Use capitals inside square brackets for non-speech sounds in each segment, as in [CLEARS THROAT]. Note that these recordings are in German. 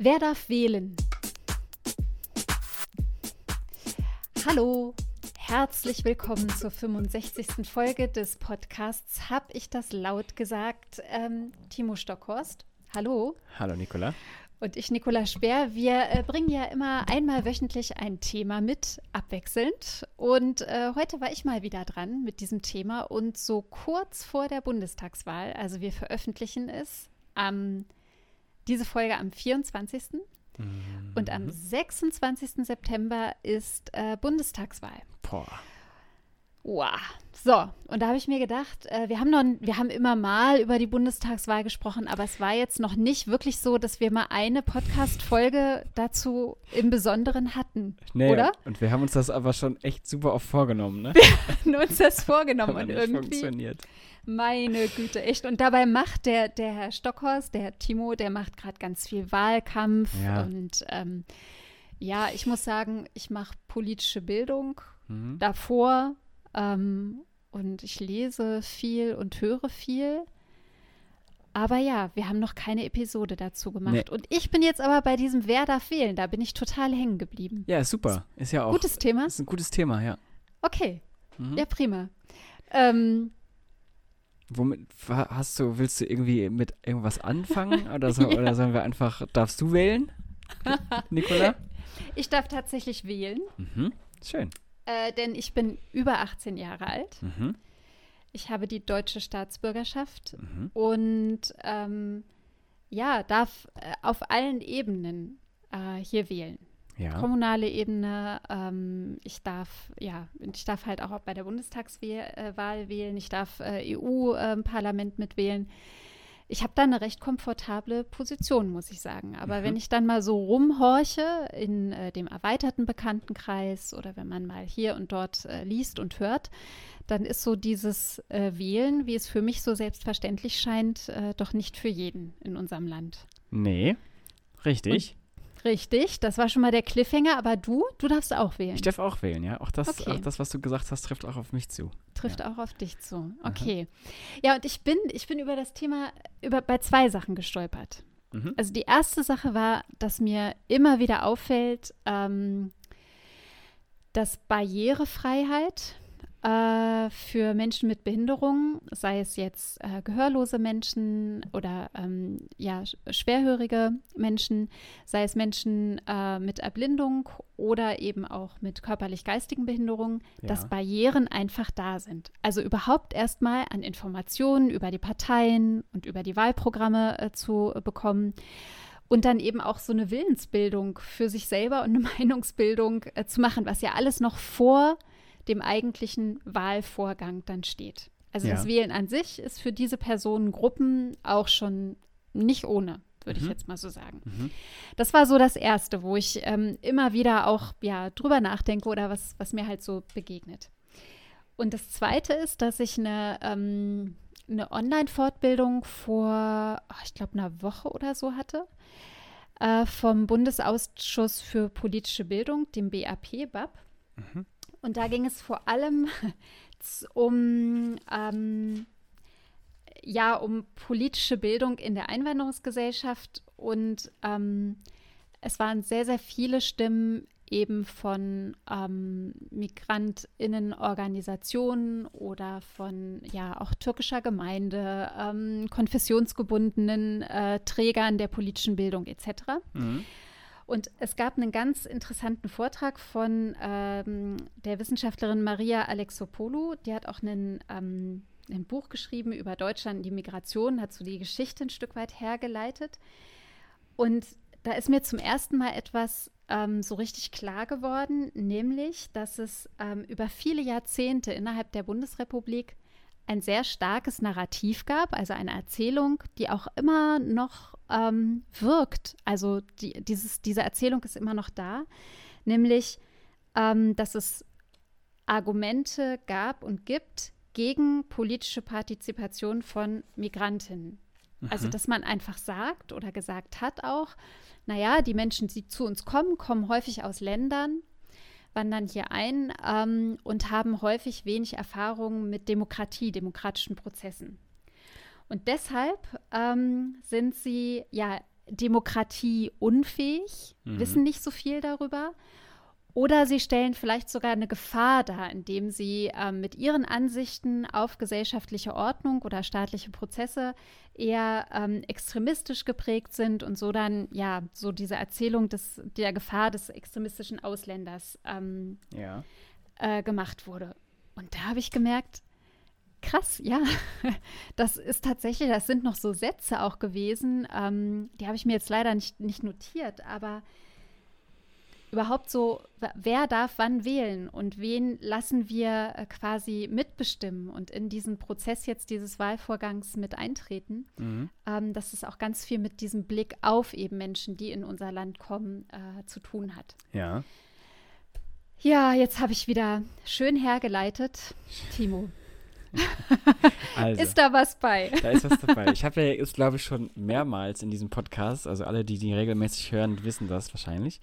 Wer darf wählen? Hallo, herzlich willkommen zur 65. Folge des Podcasts. Hab ich das laut gesagt? Ähm, Timo Stockhorst. Hallo. Hallo, Nicola. Und ich, Nicola Speer. Wir äh, bringen ja immer einmal wöchentlich ein Thema mit, abwechselnd. Und äh, heute war ich mal wieder dran mit diesem Thema. Und so kurz vor der Bundestagswahl, also wir veröffentlichen es am, diese Folge am 24. Mhm. Und am 26. September ist äh, Bundestagswahl. Boah. Wow. So, und da habe ich mir gedacht, äh, wir haben noch, wir haben immer mal über die Bundestagswahl gesprochen, aber es war jetzt noch nicht wirklich so, dass wir mal eine Podcast-Folge dazu im Besonderen hatten, nee, oder? Und wir haben uns das aber schon echt super oft vorgenommen, ne? Wir haben uns das [LAUGHS] vorgenommen und irgendwie. funktioniert. Meine Güte, echt. Und dabei macht der, der Herr Stockhorst, der Herr Timo, der macht gerade ganz viel Wahlkampf Ja. und ähm, ja, ich muss sagen, ich mache politische Bildung Mhm. davor ähm, und ich lese viel und höre viel. Aber ja, wir haben noch keine Episode dazu gemacht. Nee. Und ich bin jetzt aber bei diesem Wer darf wählen, da bin ich total hängen geblieben. Ja, super. Ist ja auch. Gutes Thema? Ist ein gutes Thema, ja. Okay, Mhm. ja prima. Ähm, Womit hast du, willst du irgendwie mit irgendwas anfangen? [LAUGHS] Oder, so, oder sollen wir einfach, darfst du wählen? Nicola? [LAUGHS] ich darf tatsächlich wählen, Mhm. Schön. äh, denn ich bin über 18 Jahre alt. Mhm. Ich habe die deutsche Staatsbürgerschaft Mhm. und ähm, ja, darf äh, auf allen Ebenen äh, hier wählen. Ja. Kommunale Ebene, ähm, ich darf, ja, ich darf halt auch bei der Bundestagswahl äh, wählen, ich darf äh, EU-Parlament mitwählen. Ich habe da eine recht komfortable Position, muss ich sagen. Aber Mhm. wenn ich dann mal so rumhorche in äh, dem erweiterten Bekanntenkreis oder wenn man mal hier und dort äh, liest und hört, dann ist so dieses äh, Wählen, wie es für mich so selbstverständlich scheint, äh, doch nicht für jeden in unserem Land. Nee. Richtig. Richtig, das war schon mal der Cliffhanger, aber du, du darfst auch wählen. ich darf auch wählen, ja. Auch das, Okay. auch das, was du gesagt hast, trifft auch auf mich zu. Trifft auch auf dich zu. Okay. Ja, und ich bin, ich bin über das Thema über, bei zwei Sachen gestolpert. Mhm. Also die erste Sache war, dass mir immer wieder auffällt, ähm, dass Barrierefreiheit äh, für Menschen mit Behinderung, sei es jetzt äh, gehörlose Menschen oder ähm, ja, sch- schwerhörige Menschen, sei es Menschen äh, mit Erblindung oder eben auch mit körperlich-geistigen Behinderungen, dass Ja. Barrieren einfach da sind. Also überhaupt erstmal an Informationen über die Parteien und über die Wahlprogramme äh, zu äh, bekommen. Und dann eben auch so eine Willensbildung für sich selber und eine [LAUGHS] Meinungsbildung äh, zu machen, was ja alles noch vor dem eigentlichen Wahlvorgang dann steht. Also Ja. das Wählen an sich ist für diese Personengruppen auch schon nicht ohne, würde ich Mhm. jetzt mal so sagen. Mhm. Das war so das Erste, wo ich ähm, immer wieder auch ja, drüber nachdenke oder was, was mir halt so begegnet. Und das Zweite ist, dass ich eine, ähm, eine Online-Fortbildung vor, ach, ich glaube, einer Woche oder so hatte äh, vom Bundesausschuss für politische Bildung, dem BAP, BAP. Mhm. Und da ging es vor allem [LAUGHS] um, ähm, ja, um politische Bildung in der Einwanderungsgesellschaft und ähm, es waren sehr, sehr viele Stimmen eben von ähm, Migrantinnenorganisationen oder von ja auch türkischer Gemeinde, ähm, konfessionsgebundenen äh, Trägern der politischen Bildung etc. Mhm. Und es gab einen ganz interessanten Vortrag von ähm, der Wissenschaftlerin Maria Alexopoulou. Die hat auch einen, ähm, ein Buch geschrieben über Deutschland die Migration, hat so die Geschichte ein Stück weit hergeleitet. Und da ist mir zum ersten Mal etwas ähm, so richtig klar geworden, nämlich, dass es ähm, über viele Jahrzehnte innerhalb der Bundesrepublik ein sehr starkes Narrativ gab, also eine Erzählung, die auch immer noch ähm, wirkt. Also die, dieses, diese Erzählung ist immer noch da, nämlich, ähm, dass es Argumente gab und gibt gegen politische Partizipation von Migrantinnen. Also, Mhm. dass man einfach sagt oder gesagt hat auch, naja, die Menschen, die zu uns kommen, kommen häufig aus Ländern, wandern hier ein ähm, und haben häufig wenig Erfahrung mit Demokratie, demokratischen Prozessen. Und deshalb ähm, sind sie ja demokratieunfähig, Mhm. wissen nicht so viel darüber. Oder sie stellen vielleicht sogar eine Gefahr dar, indem sie ähm, mit ihren Ansichten auf gesellschaftliche Ordnung oder staatliche Prozesse eher ähm, extremistisch geprägt sind und so dann, ja, so diese Erzählung des, der Gefahr des extremistischen Ausländers ähm, Ja. äh, gemacht wurde. Und da habe ich gemerkt, krass, ja, [LAUGHS] das ist tatsächlich, das sind noch so Sätze auch gewesen, ähm, die habe ich mir jetzt leider nicht, nicht notiert, aber überhaupt so, wer darf wann wählen und wen lassen wir äh, quasi mitbestimmen und in diesen Prozess jetzt dieses Wahlvorgangs mit eintreten, Mhm. ähm, dass es auch ganz viel mit diesem Blick auf eben Menschen, die in unser Land kommen, äh, zu tun hat. Ja. Ja, jetzt habe ich wieder schön hergeleitet. Timo, [LAUGHS] Also. ist da was bei? Da ist was dabei. Ich habe ja jetzt, glaube ich, schon mehrmals in diesem Podcast, also alle, die die regelmäßig hören, wissen das wahrscheinlich,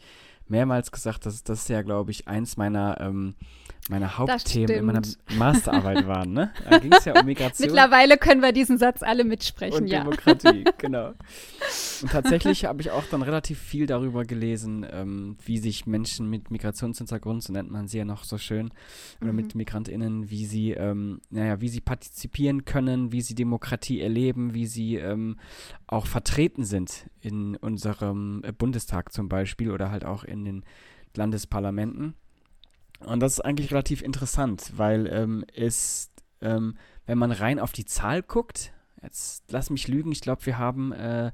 mehrmals gesagt, dass das ja, glaube ich, eins meiner, ähm, meiner Hauptthemen in meiner. Masterarbeit [LAUGHS] waren. Ne? Da ging es ja um Migration Mittlerweile können wir diesen Satz alle mitsprechen, und ja. Demokratie, [LAUGHS] genau. Und tatsächlich habe ich auch dann relativ viel darüber gelesen, ähm, wie sich Menschen mit Migrationshintergrund, so nennt man sie ja noch so schön, oder Mhm. mit MigrantInnen, wie sie, ähm, naja, wie sie partizipieren können, wie sie Demokratie erleben, wie sie ähm, auch vertreten sind in unserem äh, Bundestag zum Beispiel oder halt auch in den Landesparlamenten. Und das ist eigentlich relativ interessant, weil ähm, es, ähm, wenn man rein auf die Zahl guckt, jetzt lass mich lügen, ich glaube, wir haben äh,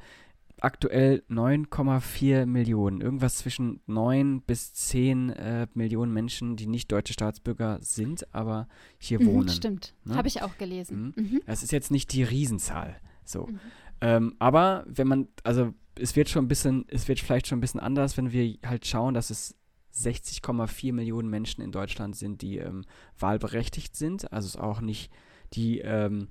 aktuell 9,4 Millionen, irgendwas zwischen 9 bis 10 äh, Millionen Menschen, die nicht deutsche Staatsbürger sind, aber hier Mhm, wohnen. stimmt, ne? habe ich auch gelesen. Mhm. Es ist jetzt nicht die Riesenzahl. So. Mhm. Ähm, aber wenn man, also es wird schon ein bisschen, es wird vielleicht schon ein bisschen anders, wenn wir halt schauen, dass es 60,4 Millionen Menschen in Deutschland sind, die ähm, wahlberechtigt sind. Also es ist auch nicht die, ähm,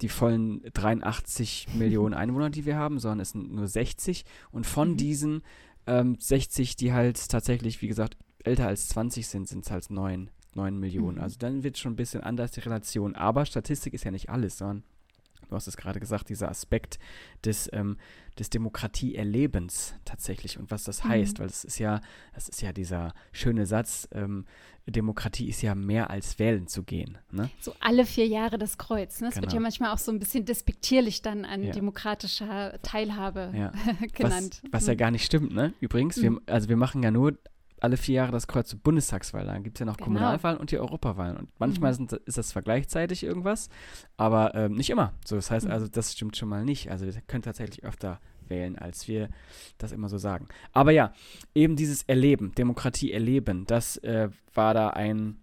die vollen 83 [LAUGHS] Millionen Einwohner, die wir haben, sondern es sind nur 60. Und von Mhm. diesen ähm, 60, die halt tatsächlich, wie gesagt, älter als 20 sind, sind es halt 9, 9 Millionen. Mhm. Also dann wird es schon ein bisschen anders, die Relation. Aber Statistik ist ja nicht alles, sondern du hast es gerade gesagt, dieser Aspekt des, ähm, des Demokratieerlebens tatsächlich und was das Mhm. heißt, weil es ist ja, das ist ja dieser schöne Satz, ähm, Demokratie ist ja mehr als wählen zu gehen. Ne? So alle vier Jahre das Kreuz. Ne? Es wird Genau. ja manchmal auch so ein bisschen despektierlich dann an Ja. demokratischer Teilhabe Ja. [LAUGHS] genannt. Was, was ja Mhm. gar nicht stimmt, ne? Übrigens, wir, Mhm. also wir machen ja nur alle vier Jahre das Kreuz zur Bundestagswahl. Dann gibt es ja noch Genau. Kommunalwahlen und die Europawahlen. Und manchmal Mhm. sind, ist das zwar gleichzeitig irgendwas, aber ähm, nicht immer. So, das heißt Mhm. also, das stimmt schon mal nicht. Also wir können tatsächlich öfter wählen, als wir das immer so sagen. Aber ja, eben dieses Erleben, Demokratie erleben, das äh, war da ein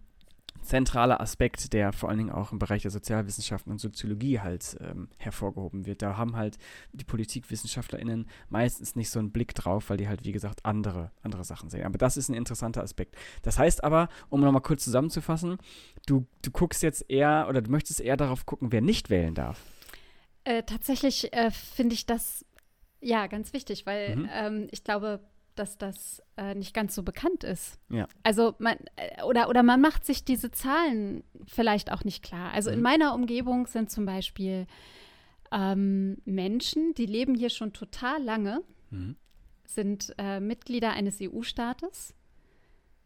zentraler Aspekt, der vor allen Dingen auch im Bereich der Sozialwissenschaften und Soziologie halt ähm, hervorgehoben wird. Da haben halt die PolitikwissenschaftlerInnen meistens nicht so einen Blick drauf, weil die halt, wie gesagt, andere, andere Sachen sehen. Aber das ist ein interessanter Aspekt. Das heißt aber, um nochmal kurz zusammenzufassen, du, du guckst jetzt eher oder du möchtest eher darauf gucken, wer nicht wählen darf. Äh, tatsächlich äh, finde ich das ja ganz wichtig, weil Mhm. ähm, ich glaube, dass das äh, nicht ganz so bekannt ist. Ja. Also man äh, oder oder man macht sich diese Zahlen vielleicht auch nicht klar. Also in Mhm. meiner Umgebung sind zum Beispiel ähm, Menschen, die leben hier schon total lange, Mhm. sind äh, Mitglieder eines EU-Staates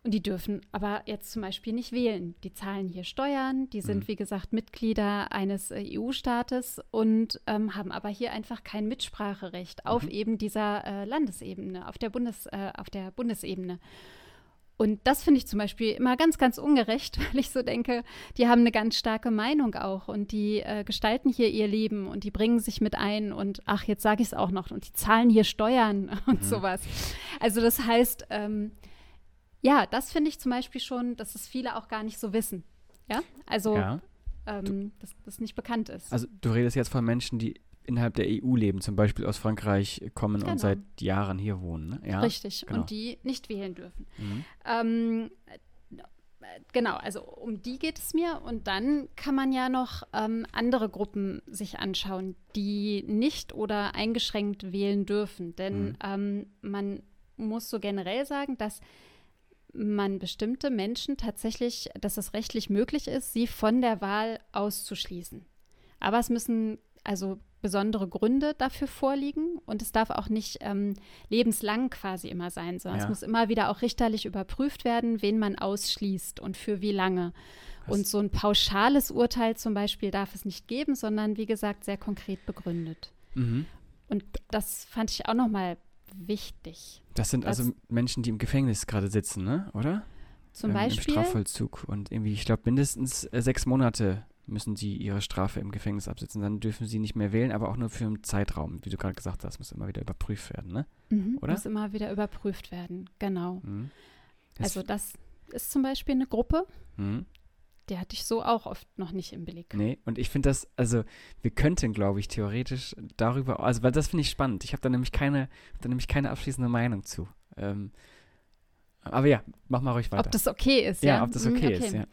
und die dürfen aber jetzt zum Beispiel nicht wählen. Die zahlen hier Steuern, die sind Mhm. wie gesagt Mitglieder eines äh, EU-Staates und ähm, haben aber hier einfach kein Mitspracherecht auf Mhm. eben dieser äh, Landesebene, auf der, Bundes, äh, auf der Bundesebene. Und das finde ich zum Beispiel immer ganz, ganz ungerecht, [LAUGHS] weil ich so denke, die haben eine ganz starke Meinung auch und die äh, gestalten hier ihr Leben und die bringen sich mit ein und ach, jetzt sage ich es auch noch und die zahlen hier Steuern [LAUGHS] und Mhm. sowas. Also das heißt, ähm, ja, das finde ich zum Beispiel schon, dass es viele auch gar nicht so wissen. Ja, also Ja. ähm, dass das nicht bekannt ist. Also du redest jetzt von Menschen, die innerhalb der EU leben, zum Beispiel aus Frankreich kommen Genau. und seit Jahren hier wohnen. Ne? Ja. Richtig. genau. Und die nicht wählen dürfen. Mhm. Ähm, äh, genau, also um die geht es mir. Und dann kann man ja noch ähm, andere Gruppen sich anschauen, die nicht oder eingeschränkt wählen dürfen. Denn Mhm. ähm, man muss so generell sagen, dass man bestimmte Menschen tatsächlich, dass es rechtlich möglich ist, sie von der Wahl auszuschließen. Aber es müssen also besondere Gründe dafür vorliegen und es darf auch nicht ähm, lebenslang quasi immer sein, sondern ja. es muss immer wieder auch richterlich überprüft werden, wen man ausschließt und für wie lange. Was? Und so ein pauschales Urteil zum Beispiel darf es nicht geben, sondern wie gesagt sehr konkret begründet. Mhm. Und das fand ich auch nochmal wichtig. Das sind also Menschen, die im Gefängnis gerade sitzen, ne? oder? Zum ähm, Beispiel. Im Strafvollzug und irgendwie, ich glaube, mindestens äh, sechs Monate müssen die ihre Strafe im Gefängnis absitzen. Dann dürfen sie nicht mehr wählen, aber auch nur für einen Zeitraum. Wie du gerade gesagt hast, muss immer wieder überprüft werden, ne? Mhm, Oder? Muss immer wieder überprüft werden, genau. Mhm. Das also das ist zum Beispiel eine Gruppe, mhm. Die hatte ich so auch oft noch nicht im Blick. Nee, und ich finde das, also wir könnten, glaube ich, theoretisch darüber, also weil das finde ich spannend. Ich habe da nämlich keine, da nämlich keine abschließende Meinung zu. Ähm, aber ja, mach mal ruhig weiter. Ob das okay ist, ja? Ja, ob das okay, mhm, okay. ist, ja.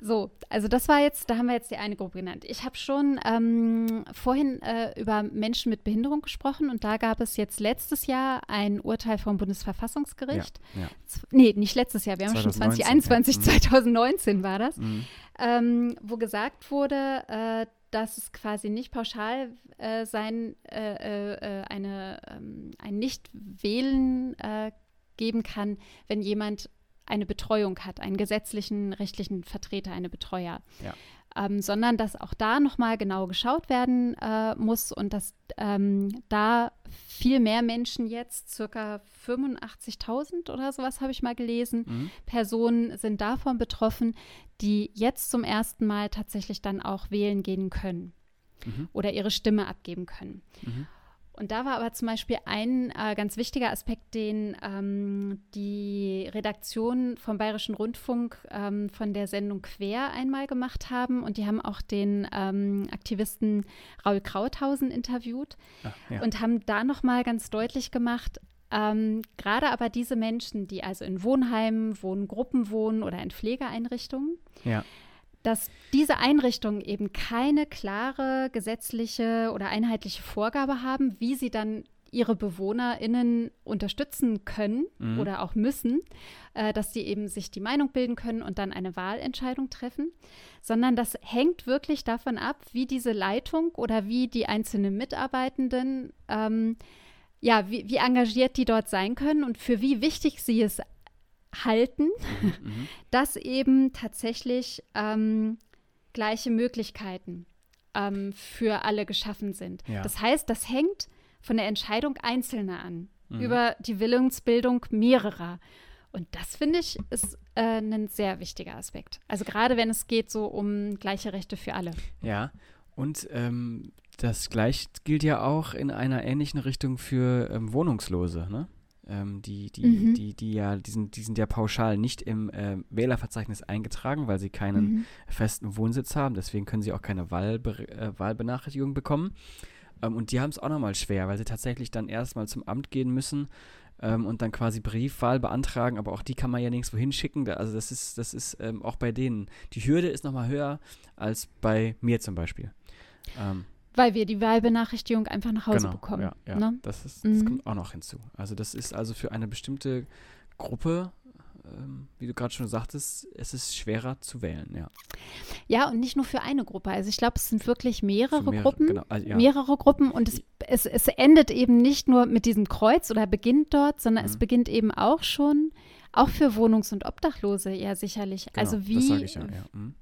So, also das war jetzt, da haben wir jetzt die eine Gruppe genannt. Ich habe schon ähm, vorhin äh, über Menschen mit Behinderung gesprochen und da gab es jetzt letztes Jahr ein Urteil vom Bundesverfassungsgericht. Ja, ja. Nee, nicht letztes Jahr, wir haben 2019, schon 2021, ja. 2019 mhm. war das, mhm. ähm, wo gesagt wurde, äh, dass es quasi nicht pauschal äh, sein, äh, äh, äh eine, ähm, ein Nicht-Wählen geben kann, wenn jemand eine Betreuung hat, einen gesetzlichen, rechtlichen Vertreter, eine Betreuer. Ja. Ähm, sondern dass auch da nochmal genau geschaut werden äh, muss und dass ähm, da viel mehr Menschen jetzt, circa 85.000 oder sowas habe ich mal gelesen, mhm. Personen sind davon betroffen, die jetzt zum ersten Mal tatsächlich dann auch wählen gehen können mhm. oder ihre Stimme abgeben können. Mhm. Und da war aber zum Beispiel ein äh, ganz wichtiger Aspekt, den ähm, die Redaktion vom Bayerischen Rundfunk ähm, von der Sendung Quer einmal gemacht haben. Und die haben auch den ähm, Aktivisten Raul Krauthausen interviewt Ach, ja. und haben da nochmal ganz deutlich gemacht, ähm, gerade aber diese Menschen, die also in Wohnheimen, Wohngruppen wohnen oder in Pflegeeinrichtungen, ja dass diese Einrichtungen eben keine klare gesetzliche oder einheitliche Vorgabe haben, wie sie dann ihre BewohnerInnen unterstützen können mhm. oder auch müssen, äh, dass sie eben sich die Meinung bilden können und dann eine Wahlentscheidung treffen, sondern das hängt wirklich davon ab, wie diese Leitung oder wie die einzelnen Mitarbeitenden, ähm, ja, wie, wie engagiert die dort sein können und für wie wichtig sie es halten, mhm, mhm. [LAUGHS] dass eben tatsächlich ähm, gleiche Möglichkeiten ähm, für alle geschaffen sind. Ja. Das heißt, das hängt von der Entscheidung Einzelner an, mhm. über die Willensbildung mehrerer. Und das finde ich ist äh, ein sehr wichtiger Aspekt. Also gerade wenn es geht so um gleiche Rechte für alle. Ja, und ähm, das gleich gilt ja auch in einer ähnlichen Richtung für ähm, Wohnungslose, ne? Ähm, die, die, mhm. die, die ja, die sind, die sind ja pauschal nicht im äh, Wählerverzeichnis eingetragen, weil sie keinen mhm. festen Wohnsitz haben. Deswegen können sie auch keine Wahlbe äh, Wahlbenachrichtigung bekommen. Ähm, und die haben es auch nochmal schwer, weil sie tatsächlich dann erstmal zum Amt gehen müssen ähm, und dann quasi Briefwahl beantragen. Aber auch die kann man ja nirgendwo hinschicken. Also das ist, das ist ähm, auch bei denen. Die Hürde ist nochmal höher als bei mir zum Beispiel. Ähm, weil wir die Wahlbenachrichtigung einfach nach Hause genau, bekommen. Ja, ja. Ne? Das, ist, das mhm. kommt auch noch hinzu. Also das ist also für eine bestimmte Gruppe, ähm, wie du gerade schon sagtest, es ist schwerer zu wählen, ja. Ja, und nicht nur für eine Gruppe. Also ich glaube, es sind wirklich mehrere, mehrere Gruppen. Genau, also, ja. Mehrere Gruppen und es, es, es endet eben nicht nur mit diesem Kreuz oder beginnt dort, sondern mhm. es beginnt eben auch schon, auch für Wohnungs- und Obdachlose, ja sicherlich. Genau, also wie. Das sage ich ja, ja. Mhm.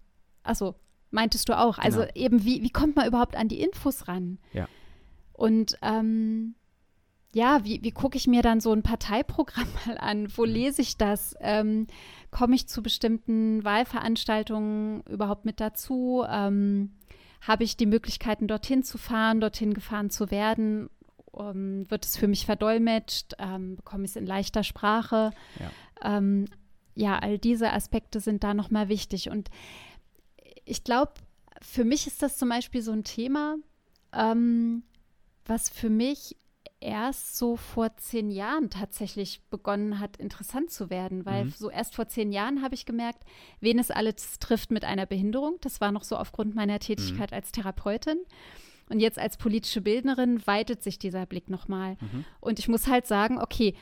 Achso, meintest du auch. Also genau. eben, wie, wie kommt man überhaupt an die Infos ran? Ja. Und ähm, ja, wie, wie gucke ich mir dann so ein Parteiprogramm [LAUGHS] mal an? Wo mhm. lese ich das? Ähm, Komme ich zu bestimmten Wahlveranstaltungen überhaupt mit dazu? Ähm, Habe ich die Möglichkeiten, dorthin zu fahren, dorthin gefahren zu werden? Um, ähm, wird es für mich verdolmetscht? Ähm, bekomme ich es in leichter Sprache? Ja. Ähm, ja, all diese Aspekte sind da nochmal wichtig. Und ich glaube, für mich ist das zum Beispiel so ein Thema, ähm, was für mich erst so vor zehn Jahren tatsächlich begonnen hat, interessant zu werden, weil mhm. so erst vor zehn Jahren habe ich gemerkt, wen es alles trifft mit einer Behinderung. Das war noch so aufgrund meiner Tätigkeit mhm. als Therapeutin. Und jetzt als politische Bildnerin weitet sich dieser Blick nochmal. Mhm. Und ich muss halt sagen, okay,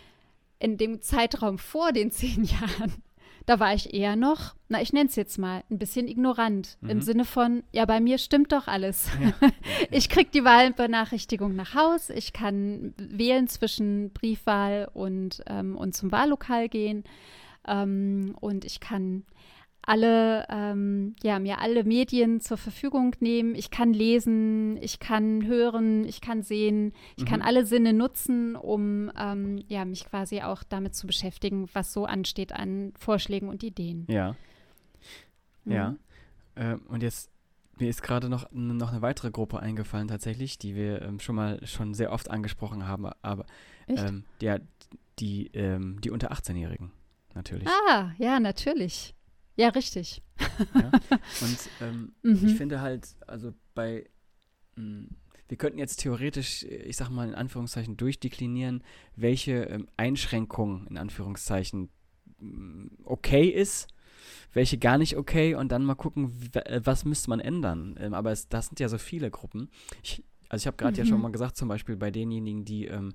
in dem Zeitraum vor den zehn [LAUGHS] Jahren da war ich eher noch, na, ich nenne es jetzt mal, ein bisschen ignorant. Mhm. Im Sinne von, ja, bei mir stimmt doch alles. Ja. [LAUGHS] Ich kriege die Wahlbenachrichtigung nach Haus, ich kann wählen zwischen Briefwahl und, ähm, und zum Wahllokal gehen. Ähm, und ich kann alle, ähm, ja, mir alle Medien zur Verfügung nehmen. Ich kann lesen, ich kann hören, ich kann sehen, ich kann Mhm. alle Sinne nutzen, um ähm, ja, mich quasi auch damit zu beschäftigen, was so ansteht an Vorschlägen und Ideen. Ja, Mhm. ja. Ähm, und jetzt, mir ist gerade noch, noch eine weitere Gruppe eingefallen tatsächlich, die wir ähm, schon mal schon sehr oft angesprochen haben, aber ähm, ja, die, ähm, die unter 18-Jährigen natürlich. Ah, ja, natürlich. Ja, richtig. Ja? Und [LAUGHS] ähm, Mhm. ich finde halt, also bei, mh, wir könnten jetzt theoretisch, ich sag mal in Anführungszeichen, durchdeklinieren, welche ähm, Einschränkung in Anführungszeichen mh, okay ist, welche gar nicht okay und dann mal gucken, äh, was müsste man ändern. Ähm, aber es, das sind ja so viele Gruppen. Ich, also ich habe gerade ja schon Mhm. mal gesagt, zum Beispiel bei denjenigen, die ähm,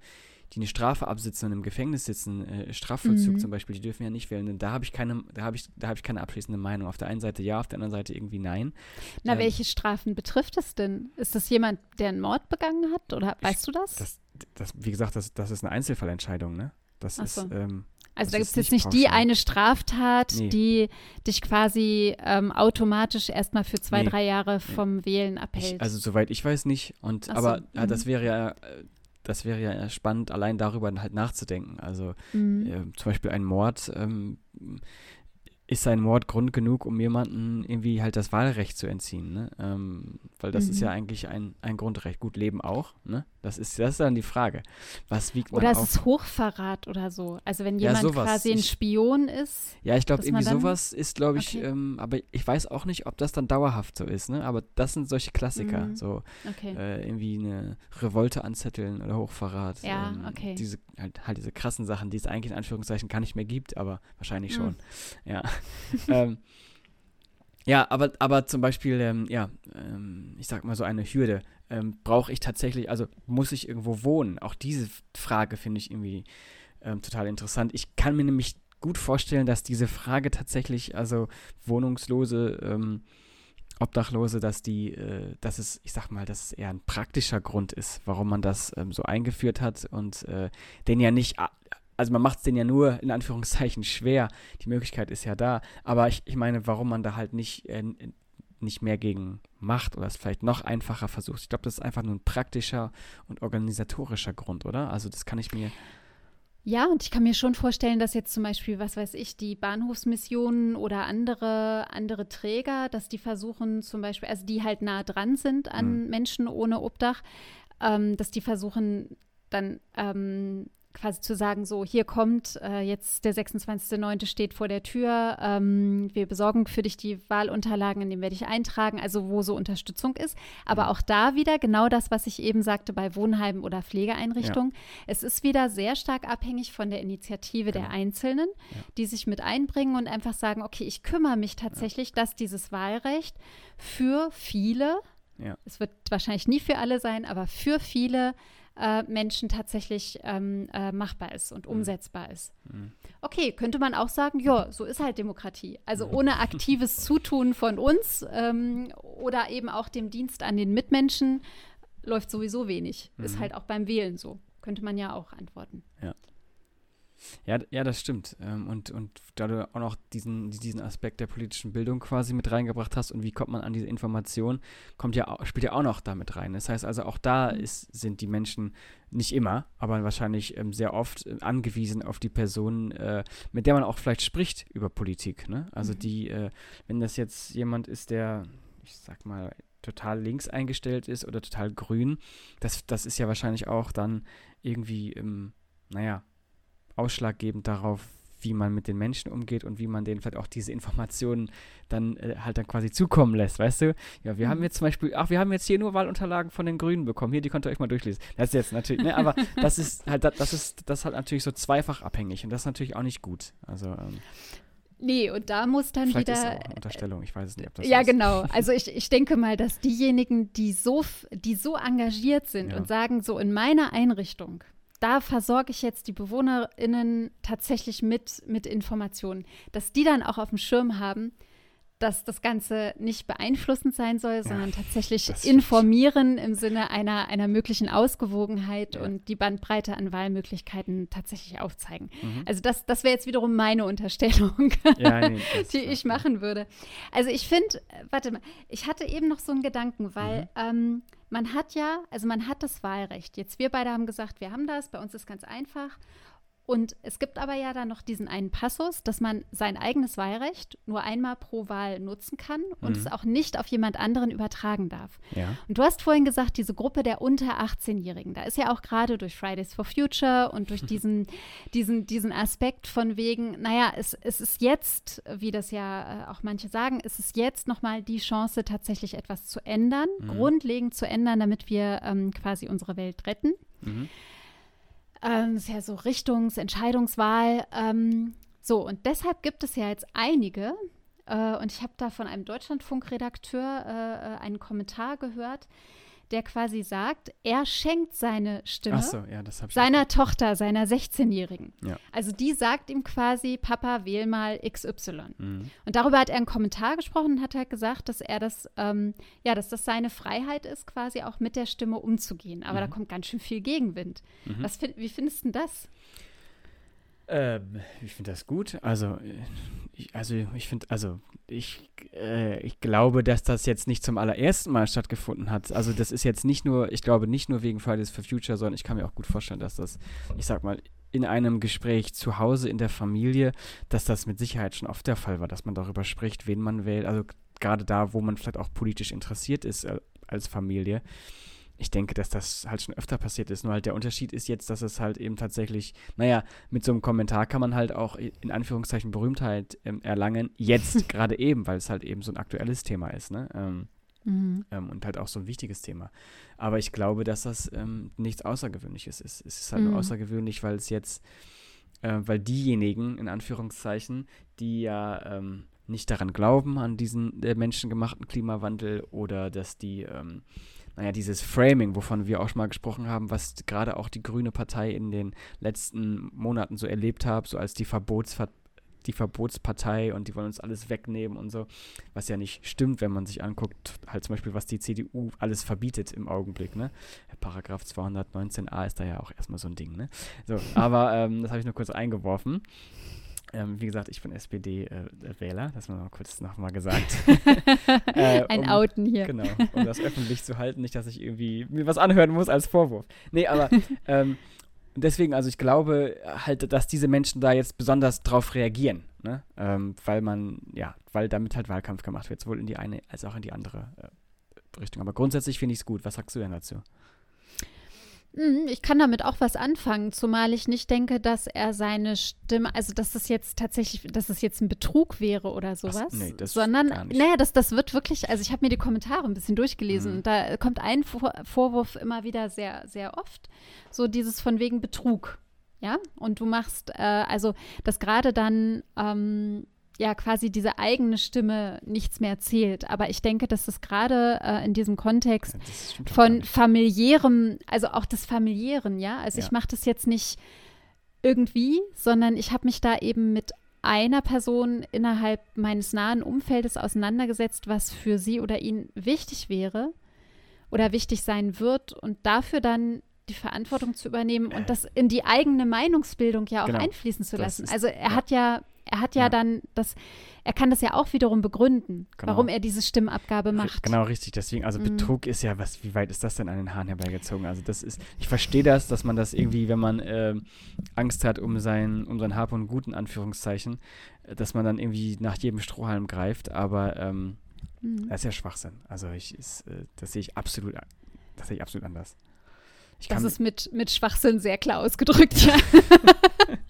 die eine Strafe absitzen und im Gefängnis sitzen, äh, Strafvollzug Mhm. zum Beispiel, die dürfen ja nicht wählen. Da habe ich keine, da habe ich, da habe ich keine abschließende Meinung. Auf der einen Seite ja, auf der anderen Seite irgendwie nein. Na, Ähm, welche Strafen betrifft es denn? Ist das jemand, der einen Mord begangen hat? Oder weißt du das? Das, das, wie gesagt, das, das ist eine Einzelfallentscheidung, ne? Das Ach ist, so. ähm, also das da gibt es jetzt nicht nicht die pauschal. eine Straftat, Nee. die dich quasi ähm, automatisch erstmal für zwei, Nee. drei Jahre vom Wählen ich, abhält. also soweit ich weiß nicht. Und Ach so, aber ja, das mhm. wäre ja, das wäre ja spannend, allein darüber halt nachzudenken. Also Mhm. äh, zum Beispiel ein Mord, ähm, ist ein Mord Grund genug, um jemanden irgendwie halt das Wahlrecht zu entziehen, ne? Ähm, weil das ist Mhm. ja eigentlich ein, ein Grundrecht. Gut, Leben auch, ne? Das ist, das ist dann die Frage. Was wiegt man Oder es auf? ist Hochverrat oder so. Also wenn Ja, jemand sowas. quasi ein Ich- Spion ist. Ja, ich glaube, irgendwie dann- sowas ist, glaube ich, Okay. ähm, aber ich weiß auch nicht, ob das dann dauerhaft so ist, ne? Aber das sind solche Klassiker, Mhm. so Okay. äh, irgendwie eine Revolte anzetteln oder Hochverrat. Ja, ähm, okay. Diese, halt, halt diese krassen Sachen, die es eigentlich in Anführungszeichen gar nicht mehr gibt, aber wahrscheinlich Mhm. schon. Ja. [LAUGHS] ähm, ja, aber, aber zum Beispiel, ähm, ja, ähm, ich sag mal so eine Hürde. Ähm, Brauche ich tatsächlich, also muss ich irgendwo wohnen? Auch diese Frage finde ich irgendwie ähm, total interessant. Ich kann mir nämlich gut vorstellen, dass diese Frage tatsächlich, also Wohnungslose, ähm, Obdachlose, dass die, äh, dass es, ich sag mal, dass es eher ein praktischer Grund ist, warum man das ähm, so eingeführt hat und äh, den ja nicht, also man macht es den ja nur in Anführungszeichen schwer. Die Möglichkeit ist ja da, aber ich, ich meine, warum man da halt nicht äh, nicht mehr gegen macht oder es vielleicht noch einfacher versucht. Ich glaube, das ist einfach nur ein praktischer und organisatorischer Grund, oder? Also das kann ich mir Ja, und ich kann mir schon vorstellen, dass jetzt zum Beispiel, was weiß ich, die Bahnhofsmissionen oder andere, andere Träger, dass die versuchen zum Beispiel, also die halt nah dran sind an Mhm. Menschen ohne Obdach, ähm, dass die versuchen dann ähm, quasi zu sagen, so, hier kommt, äh, jetzt der 26.09. steht vor der Tür, ähm, wir besorgen für dich die Wahlunterlagen, in denen werde ich eintragen, also wo so Unterstützung ist. Aber Mhm. auch da wieder genau das, was ich eben sagte bei Wohnheimen oder Pflegeeinrichtungen. Es ist wieder sehr stark abhängig von der Initiative der Genau. Einzelnen, Ja. die sich mit einbringen und einfach sagen, okay, ich kümmere mich tatsächlich, dass dieses Wahlrecht für viele, Ja. es wird wahrscheinlich nie für alle sein, aber für viele äh, Menschen tatsächlich ähm, äh, machbar ist und umsetzbar ist. Mhm. Okay, könnte man auch sagen, ja, so ist halt Demokratie. Also Mhm. ohne [LAUGHS] aktives Zutun von uns ähm, oder eben auch dem Dienst an den Mitmenschen läuft sowieso wenig. Ist Mhm. halt auch beim Wählen so. Könnte man ja auch antworten. Ja, d- ja, das stimmt. Ähm, und, und da du auch noch diesen, diesen Aspekt der politischen Bildung quasi mit reingebracht hast und wie kommt man an diese Information, kommt ja, spielt ja auch noch damit rein. Das heißt also, auch da Mhm. ist, sind die Menschen nicht immer, aber wahrscheinlich ähm, sehr oft äh, angewiesen auf die Person, äh, mit der man auch vielleicht spricht über Politik. Ne? Also Mhm. die, äh, wenn das jetzt jemand ist, der, ich sag mal, total links eingestellt ist oder total grün, das, das ist ja wahrscheinlich auch dann irgendwie, ähm, naja, ausschlaggebend darauf, wie man mit den Menschen umgeht und wie man denen vielleicht auch diese Informationen dann äh, halt dann quasi zukommen lässt, weißt du? Ja, wir haben Mhm. jetzt zum Beispiel, ach, wir haben jetzt hier nur Wahlunterlagen von den Grünen bekommen. Hier, die könnt ihr euch mal durchlesen. Das ist jetzt natürlich, ne, aber [LAUGHS] das ist halt, das ist, das ist halt natürlich so zweifach abhängig und das ist natürlich auch nicht gut. Also, ähm, Nee, und da muss dann vielleicht ist wieder. auch eine Unterstellung, ich weiß es nicht, ob das ja, ist. genau. [LAUGHS] Also ich, ich denke mal, dass diejenigen, die so, die so engagiert sind Ja. und sagen, so in meiner Einrichtung, da versorge ich jetzt die BewohnerInnen tatsächlich mit, mit Informationen, dass die dann auch auf dem Schirm haben, dass das Ganze nicht beeinflussend sein soll, sondern ja, tatsächlich informieren im Sinne einer, einer möglichen Ausgewogenheit ja. und die Bandbreite an Wahlmöglichkeiten tatsächlich aufzeigen. Mhm. Also das, das wäre jetzt wiederum meine Unterstellung, [LAUGHS] ja, nee, [LAUGHS] die ich machen würde. Also ich finde, warte mal, ich hatte eben noch so einen Gedanken, weil mhm. ähm, man hat ja, also man hat das Wahlrecht. Jetzt wir beide haben gesagt, wir haben das, bei uns ist ganz einfach. Und es gibt aber ja dann noch diesen einen Passus, dass man sein eigenes Wahlrecht nur einmal pro Wahl nutzen kann und mhm. es auch nicht auf jemand anderen übertragen darf. Ja. Und du hast vorhin gesagt, diese Gruppe der unter 18-Jährigen, da ist ja auch gerade durch Fridays for Future und durch [LAUGHS] diesen, diesen, diesen Aspekt von wegen, naja, es, es ist jetzt, wie das ja äh, auch manche sagen, es ist jetzt nochmal die Chance, tatsächlich etwas zu ändern, mhm. grundlegend zu ändern, damit wir ähm, quasi unsere Welt retten. Mhm. Ähm, ist ja so Richtungsentscheidungswahl. Ähm, so, und deshalb gibt es ja jetzt einige, äh, und ich habe da von einem Deutschlandfunkredakteur äh, äh einen Kommentar gehört, der quasi sagt, er schenkt seine Stimme so, ja, seiner auch. Tochter, seiner 16-Jährigen. Ja. Also die sagt ihm quasi, Papa, wähl mal XY. Mhm. Und darüber hat er einen Kommentar gesprochen und hat halt gesagt, dass er das, ähm, ja, dass das seine Freiheit ist, quasi auch mit der Stimme umzugehen. Aber mhm. da kommt ganz schön viel Gegenwind. Mhm. Was, wie findest du das? Ähm, ich finde das gut. Also, ich, also ich finde, also ich, äh, ich glaube, dass das jetzt nicht zum allerersten Mal stattgefunden hat. Also das ist jetzt nicht nur, ich glaube nicht nur wegen Fridays for Future, sondern ich kann mir auch gut vorstellen, dass das, ich sag mal, in einem Gespräch zu Hause in der Familie, dass das mit Sicherheit schon oft der Fall war, dass man darüber spricht, wen man wählt. Also gerade da, wo man vielleicht auch politisch interessiert ist äh, als Familie ich denke, dass das halt schon öfter passiert ist. Nur halt der Unterschied ist jetzt, dass es halt eben tatsächlich, naja, mit so einem Kommentar kann man halt auch in Anführungszeichen Berühmtheit ähm, erlangen. Jetzt [LAUGHS] gerade eben, weil es halt eben so ein aktuelles Thema ist, ne? Ähm, mhm. ähm, und halt auch so ein wichtiges Thema. Aber ich glaube, dass das ähm, nichts Außergewöhnliches ist. Es ist halt mhm. nur außergewöhnlich, weil es jetzt, äh, weil diejenigen, in Anführungszeichen, die ja ähm, nicht daran glauben, an diesen äh, menschengemachten Klimawandel oder dass die ähm, naja, dieses Framing, wovon wir auch schon mal gesprochen haben, was gerade auch die Grüne Partei in den letzten Monaten so erlebt hat, so als die Verbotsver die Verbotspartei und die wollen uns alles wegnehmen und so, was ja nicht stimmt, wenn man sich anguckt, halt zum Beispiel, was die CDU alles verbietet im Augenblick, ne? Paragraph 219a ist da ja auch erstmal so ein Ding, ne? So, aber ähm, das habe ich nur kurz eingeworfen. Ähm, wie gesagt, ich bin SPD-Wähler, äh, das haben wir mal kurz nochmal gesagt. [LAUGHS] äh, um, Ein Outen hier. Genau, um das öffentlich zu halten, nicht, dass ich irgendwie mir was anhören muss als Vorwurf. Nee, aber [LAUGHS] ähm, deswegen, also ich glaube halt, dass diese Menschen da jetzt besonders drauf reagieren, ne? Ähm, weil man, ja, weil damit halt Wahlkampf gemacht wird, sowohl in die eine als auch in die andere äh, Richtung. Aber grundsätzlich finde ich es gut. Was sagst du denn dazu? Mhm, ich kann damit auch was anfangen, zumal ich nicht denke, dass er seine Stimme, also dass das jetzt tatsächlich, dass es jetzt ein Betrug wäre oder sowas, Ach, nee, das sondern, naja, das, das wird wirklich, also ich habe mir die Kommentare ein bisschen durchgelesen mhm. und da kommt ein Vor Vorwurf immer wieder sehr, sehr oft, so dieses von wegen Betrug, ja, und du machst, äh, also dass gerade dann ähm, ja quasi diese eigene Stimme nichts mehr zählt. Aber ich denke, dass es gerade äh, in diesem Kontext von familiärem, also auch des familiären, ja, also ja. ich mache das jetzt nicht irgendwie, sondern ich habe mich da eben mit einer Person innerhalb meines nahen Umfeldes auseinandergesetzt, was für sie oder ihn wichtig wäre oder wichtig sein wird und dafür dann die Verantwortung zu übernehmen und das in die eigene Meinungsbildung ja auch genau. einfließen zu lassen. Also er ja. hat ja er hat ja, ja, dann das, er kann das ja auch wiederum begründen, genau. warum er diese Stimmabgabe macht. Genau, richtig. Deswegen, also mhm. Betrug ist ja, was, wie weit ist das denn an den Haaren herbeigezogen? Also das ist, ich verstehe das, dass man das irgendwie, wenn man äh, Angst hat um sein, um sein Hab und Gut, in Anführungszeichen, dass man dann irgendwie nach jedem Strohhalm greift, aber ähm, mhm. das ist ja Schwachsinn. Also ich ist, äh, das sehe ich absolut, das sehe ich absolut anders. Ich das ist mit, mit Schwachsinn sehr klar ausgedrückt, ja. [LAUGHS] [LAUGHS]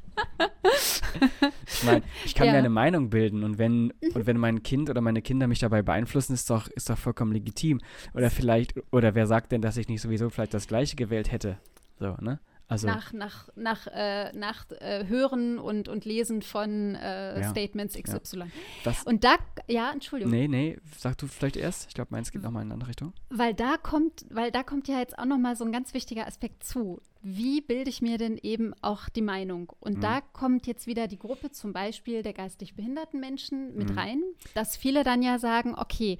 [LAUGHS] ich meine, ich kann ja. mir eine Meinung bilden und wenn, und wenn mein Kind oder meine Kinder mich dabei beeinflussen, ist doch, ist doch vollkommen legitim. Oder vielleicht, oder wer sagt denn, dass ich nicht sowieso vielleicht das Gleiche gewählt hätte? So, ne? Also, nach nach, nach, äh, nach äh, Hören und, und Lesen von äh, ja, Statements XY. Ja. und da, ja, Entschuldigung. Nee, nee, sag du vielleicht erst. Ich glaube, meins geht nochmal in eine andere Richtung. Weil da kommt, weil da kommt ja jetzt auch nochmal so ein ganz wichtiger Aspekt zu wie bilde ich mir denn eben auch die Meinung? Und mhm. da kommt jetzt wieder die Gruppe zum Beispiel der geistig behinderten Menschen mit mhm. rein, dass viele dann ja sagen, okay,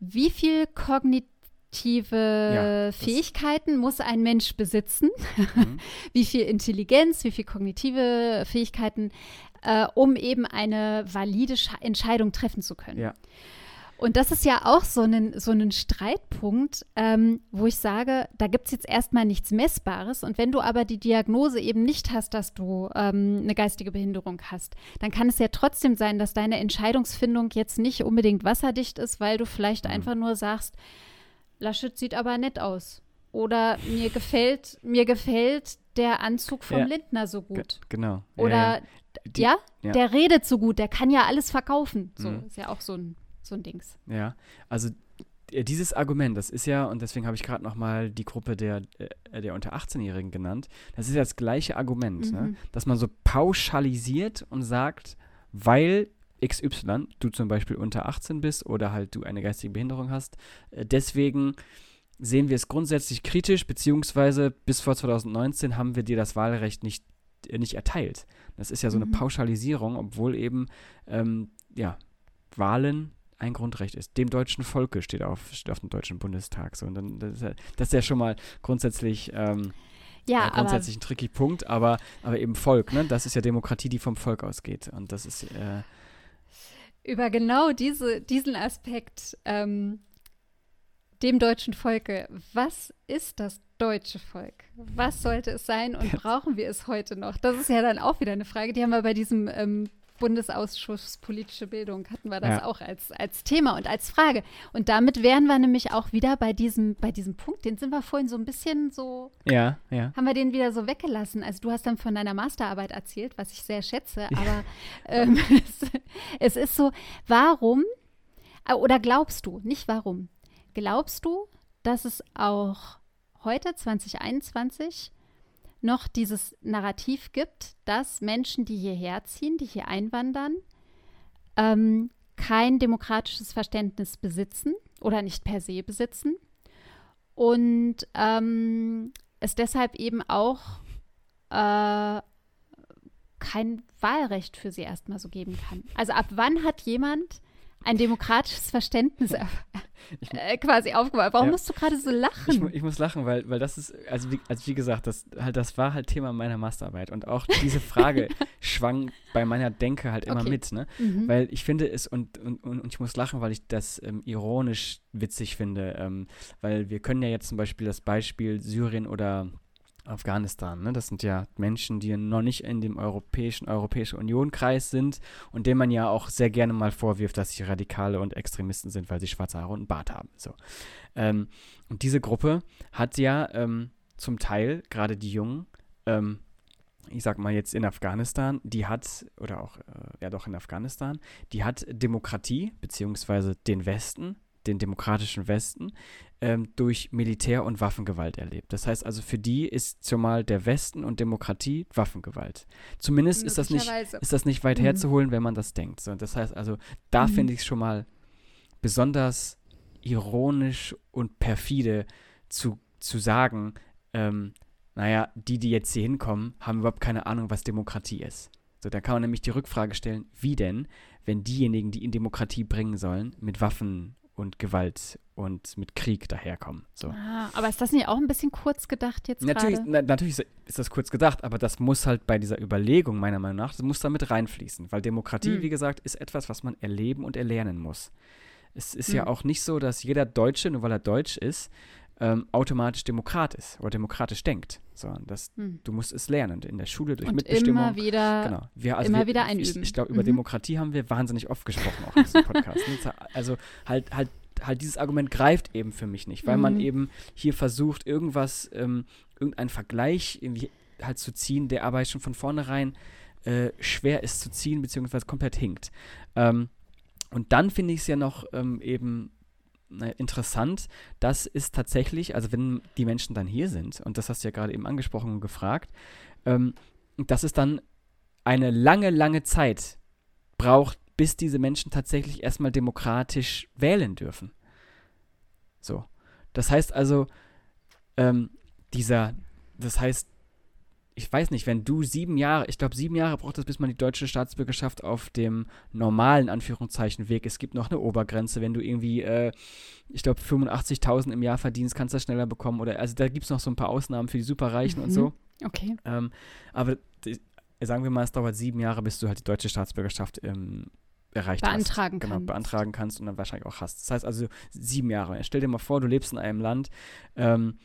wie viel kognitive ja, Fähigkeiten muss ein Mensch besitzen? Mhm. [LAUGHS] wie viel Intelligenz, wie viel kognitive Fähigkeiten, äh, um eben eine valide Entscheidung treffen zu können? Ja. Und das ist ja auch so ein, so ein Streitpunkt, ähm, wo ich sage, da gibt es jetzt erstmal nichts Messbares. Und wenn du aber die Diagnose eben nicht hast, dass du ähm, eine geistige Behinderung hast, dann kann es ja trotzdem sein, dass deine Entscheidungsfindung jetzt nicht unbedingt wasserdicht ist, weil du vielleicht mhm. einfach nur sagst, Laschet sieht aber nett aus. Oder mir gefällt, mir gefällt der Anzug vom ja. Lindner so gut. Genau. Oder ja, ja. Die, ja, der redet so gut, der kann ja alles verkaufen. So mhm. ist ja auch so ein so ein Dings. Ja, also dieses Argument, das ist ja, und deswegen habe ich gerade nochmal die Gruppe der, äh, der unter 18-Jährigen genannt, das ist ja das gleiche Argument, ne? mhm. ne? dass man so pauschalisiert und sagt, weil XY, du zum Beispiel unter 18 bist oder halt du eine geistige Behinderung hast, äh, deswegen sehen wir es grundsätzlich kritisch, beziehungsweise bis vor 2019 haben wir dir das Wahlrecht nicht, äh, nicht erteilt. Das ist ja so eine mhm. Pauschalisierung, obwohl eben, ähm, ja, Wahlen ein Grundrecht ist. Dem deutschen Volke steht auf, steht auf dem Deutschen Bundestag. So, und dann, das, ist ja, das ist ja schon mal grundsätzlich, ähm, ja, äh, grundsätzlich ein tricky Punkt, aber, aber eben Volk, ne? Das ist ja Demokratie, die vom Volk ausgeht. Und das ist. Äh, Über genau diese, diesen Aspekt, ähm, dem deutschen Volke, was ist das deutsche Volk? Was sollte es sein und brauchen wir es heute noch? Das ist ja dann auch wieder eine Frage, die haben wir bei diesem ähm, Bundesausschuss politische Bildung hatten wir das ja. auch als, als Thema und als Frage. Und damit wären wir nämlich auch wieder bei diesem, bei diesem Punkt, den sind wir vorhin so ein bisschen so, ja, ja. haben wir den wieder so weggelassen. Also du hast dann von deiner Masterarbeit erzählt, was ich sehr schätze, aber ähm, [LAUGHS] es, es ist so, warum, äh, oder glaubst du, nicht warum, glaubst du, dass es auch heute, 2021, noch dieses Narrativ gibt, dass Menschen, die hierher ziehen, die hier einwandern, ähm, kein demokratisches Verständnis besitzen oder nicht per se besitzen und ähm, es deshalb eben auch äh, kein Wahlrecht für sie erstmal so geben kann. Also ab wann hat jemand ein demokratisches Verständnis [LAUGHS] äh, quasi aufgebaut. Warum ja. musst du gerade so lachen? Ich, ich, muss lachen, weil, weil das ist, also wie, also wie gesagt, das, halt, das war halt Thema meiner Masterarbeit. Und auch diese [LAUGHS] Frage schwang bei meiner Denke halt immer okay. mit, ne? Mhm. Weil ich finde es, und, und, und, ich muss lachen, weil ich das ähm, ironisch witzig finde. Ähm, weil wir können ja jetzt zum Beispiel das Beispiel Syrien oder Afghanistan. Ne? Das sind ja Menschen, die noch nicht in dem europäischen Europäische Union-Kreis sind und denen man ja auch sehr gerne mal vorwirft, dass sie Radikale und Extremisten sind, weil sie schwarze Haare und einen Bart haben. So. Ähm, und diese Gruppe hat ja ähm, zum Teil, gerade die Jungen, ähm, ich sag mal jetzt in Afghanistan, die hat, oder auch, äh, ja doch in Afghanistan, die hat Demokratie, beziehungsweise den Westen, den demokratischen Westen, ähm, durch Militär- und Waffengewalt erlebt. Das heißt also, für die ist zumal der Westen und Demokratie Waffengewalt. Zumindest ist das nicht, ist das nicht weit mhm. herzuholen, wenn man das denkt. So, das heißt also, da mhm. finde ich es schon mal besonders ironisch und perfide zu, zu sagen, ähm, naja, die, die jetzt hier hinkommen, haben überhaupt keine Ahnung, was Demokratie ist. So, da kann man nämlich die Rückfrage stellen, wie denn, wenn diejenigen, die in Demokratie bringen sollen, mit Waffen und Gewalt und mit Krieg daherkommen. So. Ah, aber ist das nicht auch ein bisschen kurz gedacht jetzt natürlich, na, natürlich ist das kurz gedacht, aber das muss halt bei dieser Überlegung meiner Meinung nach, das muss da mit reinfließen, weil Demokratie, hm. wie gesagt, ist etwas, was man erleben und erlernen muss. Es ist hm. ja auch nicht so, dass jeder Deutsche, nur weil er deutsch ist, ähm, automatisch Demokrat ist oder demokratisch denkt, sondern das, hm. du musst es lernen in der Schule durch und Mitbestimmung. Immer wieder, genau. wir, also immer wir, wieder einüben. Ich, ich glaube, über mhm. Demokratie haben wir wahnsinnig oft gesprochen, auch in diesem Podcast. also halt, halt halt dieses Argument greift eben für mich nicht, weil mhm. man eben hier versucht, irgendwas, ähm, irgendeinen Vergleich irgendwie halt zu ziehen, der aber schon von vornherein äh, schwer ist zu ziehen, beziehungsweise komplett hinkt. Ähm, und dann finde ich es ja noch ähm, eben interessant, dass es tatsächlich, also wenn die Menschen dann hier sind, und das hast du ja gerade eben angesprochen und gefragt, ähm, dass es dann eine lange, lange Zeit braucht, bis diese Menschen tatsächlich erstmal demokratisch wählen dürfen. So. Das heißt also, ähm, dieser das heißt, ich weiß nicht, wenn du sieben Jahre, ich glaube, sieben Jahre braucht es, bis man die deutsche Staatsbürgerschaft auf dem normalen Anführungszeichen Weg. Es gibt noch eine Obergrenze, wenn du irgendwie, äh, ich glaube, 85.000 im Jahr verdienst, kannst du das schneller bekommen. Oder also da gibt es noch so ein paar Ausnahmen für die Superreichen mhm. und so. Okay. Ähm, aber sagen wir mal, es dauert sieben Jahre, bis du halt die deutsche Staatsbürgerschaft ähm, erreicht beantragen hast. Genau, kannst. beantragen kannst und dann wahrscheinlich auch hast. Das heißt also sieben Jahre. Stell dir mal vor, du lebst in einem Land, ähm,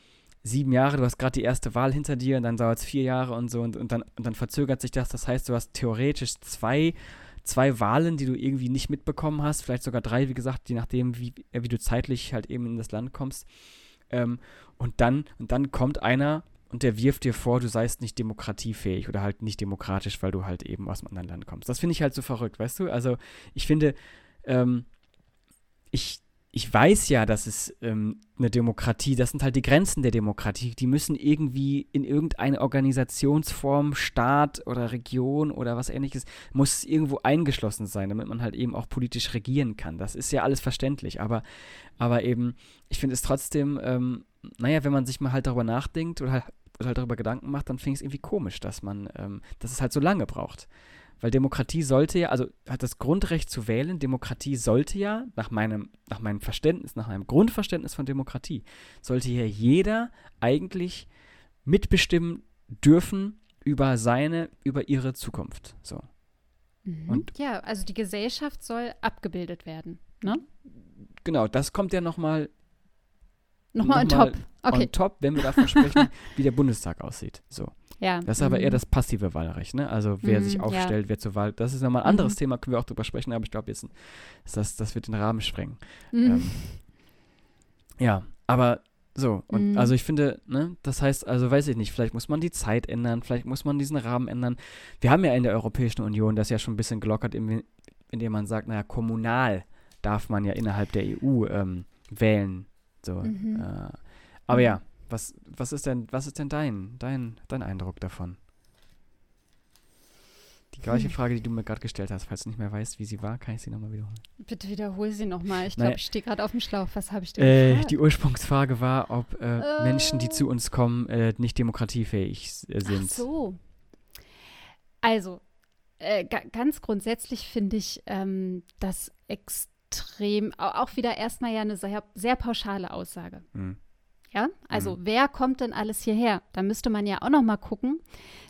sieben Jahre, du hast gerade die erste Wahl hinter dir und dann dauert es vier Jahre und so und, und, dann, und dann verzögert sich das. Das heißt, du hast theoretisch zwei, zwei Wahlen, die du irgendwie nicht mitbekommen hast, vielleicht sogar drei, wie gesagt, je nachdem, wie, äh, wie du zeitlich halt eben in das Land kommst. Ähm, und, dann, und dann kommt einer und der wirft dir vor, du seist nicht demokratiefähig oder halt nicht demokratisch, weil du halt eben aus einem anderen Land kommst. Das finde ich halt so verrückt, weißt du? Also ich finde, ähm, ich, ich weiß ja, dass es ähm, eine Demokratie, das sind halt die Grenzen der Demokratie, die müssen irgendwie in irgendeine Organisationsform, Staat oder Region oder was ähnliches, muss irgendwo eingeschlossen sein, damit man halt eben auch politisch regieren kann. Das ist ja alles verständlich, aber, aber eben, ich finde es trotzdem, ähm, naja, wenn man sich mal halt darüber nachdenkt oder halt, oder halt darüber Gedanken macht, dann finde ich es irgendwie komisch, dass man, ähm, dass es halt so lange braucht. Weil Demokratie sollte ja, also hat das Grundrecht zu wählen, Demokratie sollte ja, nach meinem, nach meinem Verständnis, nach meinem Grundverständnis von Demokratie, sollte hier jeder eigentlich mitbestimmen dürfen über seine, über ihre Zukunft. So. Mhm. Und ja, also die Gesellschaft soll abgebildet werden, ne? Genau, das kommt ja nochmal Nochmal on top. Okay. On top, wenn wir davon sprechen, [LAUGHS] wie der Bundestag aussieht. So. Ja. Das ist aber eher mhm. das passive Wahlrecht, ne? Also wer mm, sich aufstellt, ja. wer zur Wahl. Das ist nochmal ein anderes mhm. Thema, können wir auch drüber sprechen, aber ich glaube, jetzt das, das wird den Rahmen sprengen. Mhm. Ähm, ja, aber so, und mhm. also ich finde, ne, das heißt, also weiß ich nicht, vielleicht muss man die Zeit ändern, vielleicht muss man diesen Rahmen ändern. Wir haben ja in der Europäischen Union das ja schon ein bisschen gelockert, indem man sagt, naja, kommunal darf man ja innerhalb der EU ähm, wählen. So. Mhm. Äh, aber ja, was, was ist denn, was ist denn dein, dein, dein Eindruck davon? Die gleiche hm. Frage, die du mir gerade gestellt hast, falls du nicht mehr weißt, wie sie war, kann ich sie nochmal wiederholen. Bitte wiederhole sie nochmal. Ich glaube, ich stehe gerade auf dem Schlauch. Was habe ich denn äh, gefragt? Die Ursprungsfrage war, ob äh, äh. Menschen, die zu uns kommen, äh, nicht demokratiefähig äh, sind. Ach so. Also, äh, ganz grundsätzlich finde ich ähm, das extrem, auch wieder erstmal ja eine sehr, sehr pauschale Aussage. Hm. Ja, also mhm. wer kommt denn alles hierher? Da müsste man ja auch noch mal gucken,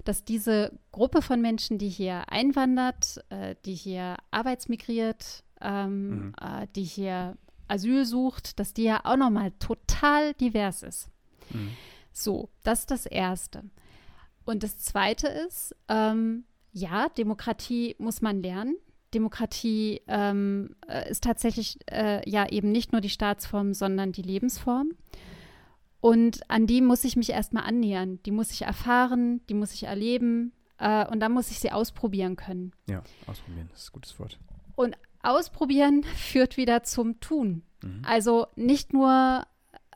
dass diese Gruppe von Menschen, die hier einwandert, äh, die hier arbeitsmigriert, ähm, mhm. äh, die hier Asyl sucht, dass die ja auch noch mal total divers ist. Mhm. So, das ist das Erste. Und das Zweite ist, ähm, ja, Demokratie muss man lernen. Demokratie ähm, äh, ist tatsächlich äh, ja eben nicht nur die Staatsform, sondern die Lebensform. Und an die muss ich mich erstmal annähern. Die muss ich erfahren, die muss ich erleben äh, und dann muss ich sie ausprobieren können. Ja, ausprobieren, ist ein gutes Wort. Und ausprobieren [LAUGHS] führt wieder zum Tun. Mhm. Also nicht nur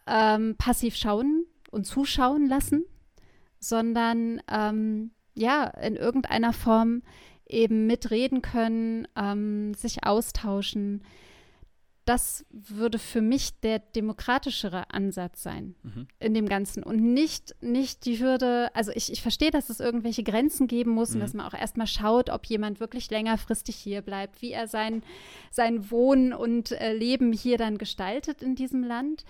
ähm, passiv schauen und zuschauen lassen, sondern ähm, ja, in irgendeiner Form eben mitreden können, ähm, sich austauschen, das würde für mich der demokratischere Ansatz sein mhm. in dem Ganzen und nicht, nicht die Hürde, also ich, ich verstehe, dass es irgendwelche Grenzen geben muss mhm. und dass man auch erstmal schaut, ob jemand wirklich längerfristig hier bleibt, wie er sein, sein Wohnen und äh, Leben hier dann gestaltet in diesem Land.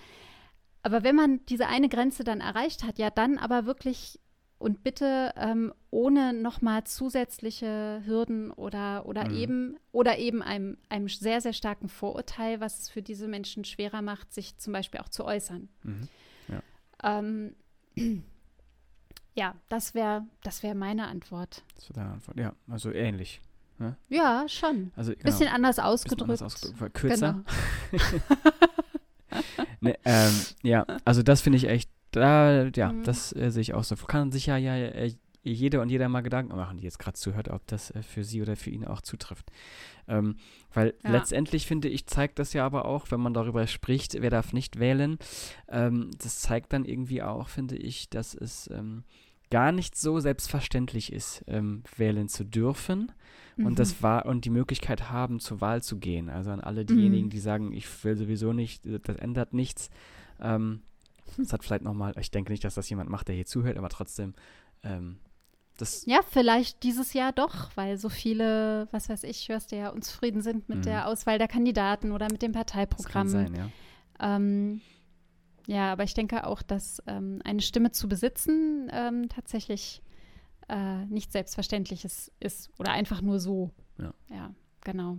Aber wenn man diese eine Grenze dann erreicht hat, ja, dann aber wirklich und bitte ähm, ohne nochmal zusätzliche Hürden oder, oder mhm. eben oder eben einem, einem sehr, sehr starken Vorurteil, was es für diese Menschen schwerer macht, sich zum Beispiel auch zu äußern. Mhm. Ja. Ähm, [CLEARS THROAT] ja, das wäre das wär meine Antwort. Das wäre deine Antwort, ja, also ähnlich. Ne? Ja, schon. Also, genau. Bisschen anders ausgedrückt. Bisschen anders ausgedrückt kürzer. Genau. [LAUGHS] ne, ähm, ja, also das finde ich echt da, ja, mhm. das äh, sehe ich auch so. Kann sich ja, ja äh, jeder und jeder mal Gedanken machen, die jetzt gerade zuhört, ob das äh, für sie oder für ihn auch zutrifft. Ähm, weil ja. letztendlich finde ich, zeigt das ja aber auch, wenn man darüber spricht, wer darf nicht wählen, ähm, das zeigt dann irgendwie auch, finde ich, dass es ähm, gar nicht so selbstverständlich ist, ähm, wählen zu dürfen mhm. und das war und die Möglichkeit haben, zur Wahl zu gehen. Also an alle diejenigen, mhm. die sagen, ich will sowieso nicht, das ändert nichts. Ähm, Das hat vielleicht nochmal, ich denke nicht, dass das jemand macht, der hier zuhört, aber trotzdem, ähm, das. Ja, vielleicht dieses Jahr doch, weil so viele, was weiß ich, hörst du ja, unzufrieden sind mit Mhm. der Auswahl der Kandidaten oder mit dem Das kann Parteiprogramm. sein, ja. Ähm, ja, aber ich denke auch, dass ähm, eine Stimme zu besitzen ähm, tatsächlich äh, nicht selbstverständliches ist oder einfach nur so. Ja. Ja, genau.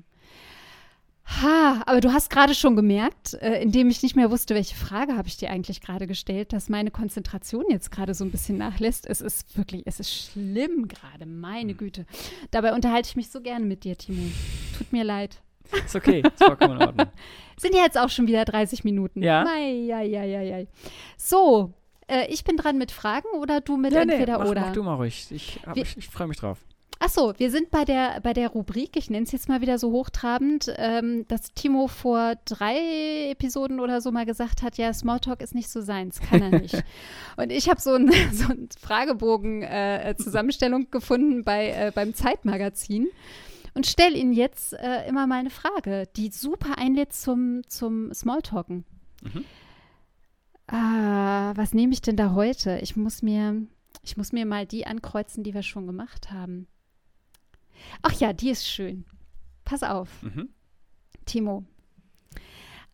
Ha, aber du hast gerade schon gemerkt, äh, indem ich nicht mehr wusste, welche Frage habe ich dir eigentlich gerade gestellt, dass meine Konzentration jetzt gerade so ein bisschen nachlässt. Es ist wirklich, es ist schlimm gerade, meine Hm. Güte. Dabei unterhalte ich mich so gerne mit dir, Timo. Tut mir leid. Ist okay, ist vollkommen in Ordnung. [LAUGHS] Sind ja jetzt auch schon wieder 30 Minuten. Ja. Ja, ja, ja, ja. So, äh, ich bin dran mit Fragen oder du mit entweder mach, oder? mach du mal ruhig. Ich, ich, ich freue mich drauf. Ach so, wir sind bei der, bei der Rubrik, ich nenne es jetzt mal wieder so hochtrabend, ähm, dass Timo vor drei Episoden oder so mal gesagt hat, ja, Smalltalk ist nicht so seins, kann er nicht. [LAUGHS] Und ich habe so einen [LAUGHS] so ein Fragebogen-Zusammenstellung gefunden bei, äh, beim Zeitmagazin und stelle Ihnen jetzt äh, immer mal eine Frage, die super einlädt zum, zum Smalltalken. Mhm. Ah, was nehme ich denn da heute? Ich muss mir, ich muss mir mal die ankreuzen, die wir schon gemacht haben. Ach ja, die ist schön. Pass auf, Mhm. Timo.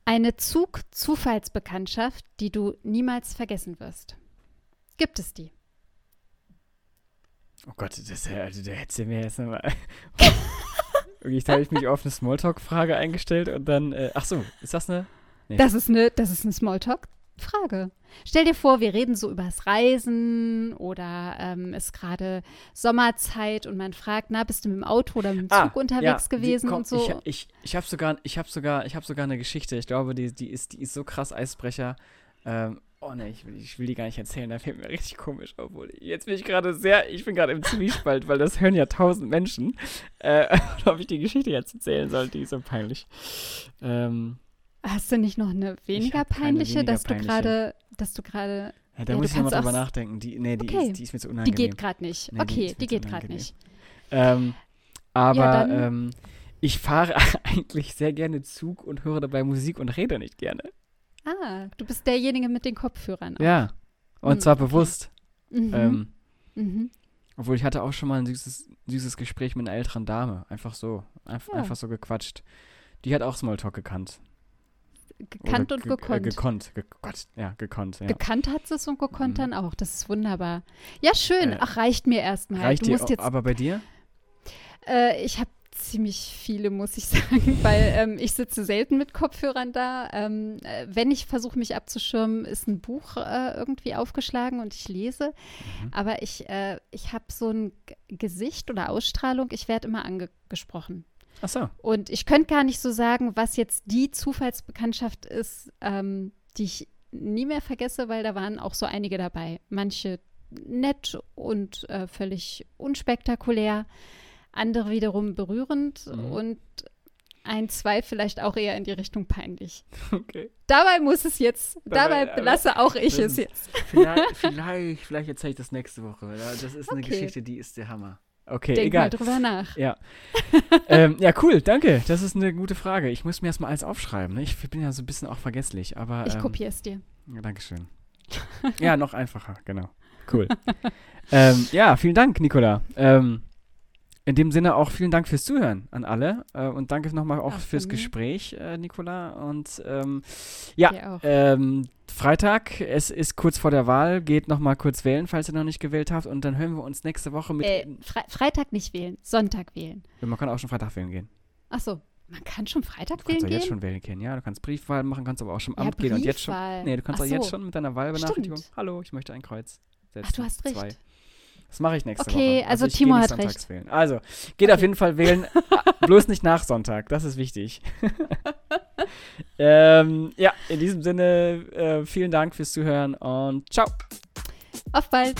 Eine Zug-Zufallsbekanntschaft, die du niemals vergessen wirst. Gibt es die? Oh Gott, das, also, da hättest du mir jetzt nochmal. [LAUGHS] Da habe ich mich auf eine Smalltalk-Frage eingestellt und dann. Äh, ach so, ist das eine. Nee. Das ist eine, das ist eine Smalltalk-Frage. Stell dir vor, wir reden so übers Reisen oder ähm, ist gerade Sommerzeit und man fragt, na, bist du mit dem Auto oder mit dem Zug unterwegs die- gewesen komm, und so. Ich, ich, ich habe sogar, ich habe sogar, ich habe sogar eine Geschichte. Ich glaube, die, die ist, die ist so krass Eisbrecher. Ähm, oh ne, ich will, ich will die gar nicht erzählen. Da fällt mir richtig komisch, obwohl jetzt bin ich gerade sehr, ich bin gerade im Zwiespalt, weil das hören ja tausend Menschen. Äh, [LAUGHS] ob ich die Geschichte jetzt erzählen soll, die ist so peinlich. Ähm, Hast du nicht noch eine weniger peinliche, weniger dass du gerade, dass du gerade, ja, da Ja, muss ich nochmal drüber nachdenken. Die, nee, die, Okay. ist, die ist mir zu die unangenehm. geht gerade nicht. Nee, die okay, die zu geht gerade nicht. Ähm, aber Ja, ähm, ich fahre [LAUGHS] eigentlich sehr gerne Zug und höre dabei Musik und rede nicht gerne. Ah, du bist derjenige mit den Kopfhörern. auch. Ja. Und Hm, zwar bewusst. Mhm. Ähm, mhm. obwohl ich hatte auch schon mal ein süßes, süßes Gespräch mit einer älteren Dame. Einfach so. Einf Ja. Einfach so gequatscht. Die hat auch Smalltalk gekannt. Gekannt Oder und ge- äh, gekonnt. gekonnt. Ge Gott, ja, gekonnt. Ja. Gekannt hat es und gekonnt Mhm. dann auch. Das ist wunderbar. Ja, schön. Äh, Ach, reicht mir erstmal. Reicht Du dir, jetzt, aber bei dir? äh, ich habe ziemlich viele, muss ich [LAUGHS] sagen, weil ähm, ich sitze selten mit Kopfhörern da. Ähm, äh, wenn ich versuche, mich abzuschirmen, ist ein Buch äh, irgendwie aufgeschlagen und ich lese. Mhm. Aber ich, äh, ich habe so ein Gesicht oder Ausstrahlung, ich werde immer angesprochen. Ach so. Und ich könnte gar nicht so sagen, was jetzt die Zufallsbekanntschaft ist, ähm, die ich nie mehr vergesse, weil da waren auch so einige dabei. Manche nett und äh, völlig unspektakulär, andere wiederum berührend Mhm. und ein, zwei vielleicht auch eher in die Richtung peinlich. [LAUGHS] Okay. Dabei muss es jetzt, Dabei, dabei belasse auch ich es jetzt. Vielleicht, vielleicht, vielleicht erzähle ich das nächste Woche. Das ist eine Okay. Geschichte, die ist der Hammer. Okay, Denk egal. mal drüber nach. Ja. ähm, ja, cool, danke. Das ist eine gute Frage. Ich muss mir erstmal alles aufschreiben. Ne? Ich bin ja so ein bisschen auch vergesslich, aber. Ich ähm, kopiere es dir. Ja, Dankeschön. ja, noch einfacher, genau. Cool. [LAUGHS] ähm, ja, vielen Dank, Nicola. Ähm, in dem Sinne auch vielen Dank fürs Zuhören an alle äh, und danke nochmal auch Auch fürs. Gespräch, äh, Nicola. Und ähm, ja, ähm, Freitag, es ist kurz vor der Wahl, geht nochmal kurz wählen, falls ihr noch nicht gewählt habt und dann hören wir uns nächste Woche mit. Äh, Fre Freitag nicht wählen, Sonntag wählen. Man kann auch schon Freitag wählen gehen. Ach so, man kann schon Du Freitag kannst wählen gehen? jetzt schon wählen gehen, ja. Du kannst Briefwahl machen, kannst aber auch schon im Ja, Amt gehen und jetzt schon. Briefwahl. Nee, du kannst Ach auch jetzt so. schon mit deiner Wahlbenachrichtigung. Stimmt. Hallo, ich möchte ein Kreuz setzen. Ach, du hast recht. Zwei. Das mache ich nächste Okay, Woche. also ich Timo hat recht. Wählen. Also, geht auf jeden Fall wählen, [LAUGHS] ah, bloß nicht nach Sonntag, das ist wichtig. [LAUGHS] ähm, ja, in diesem Sinne, äh, vielen Dank fürs Zuhören und ciao. Auf bald.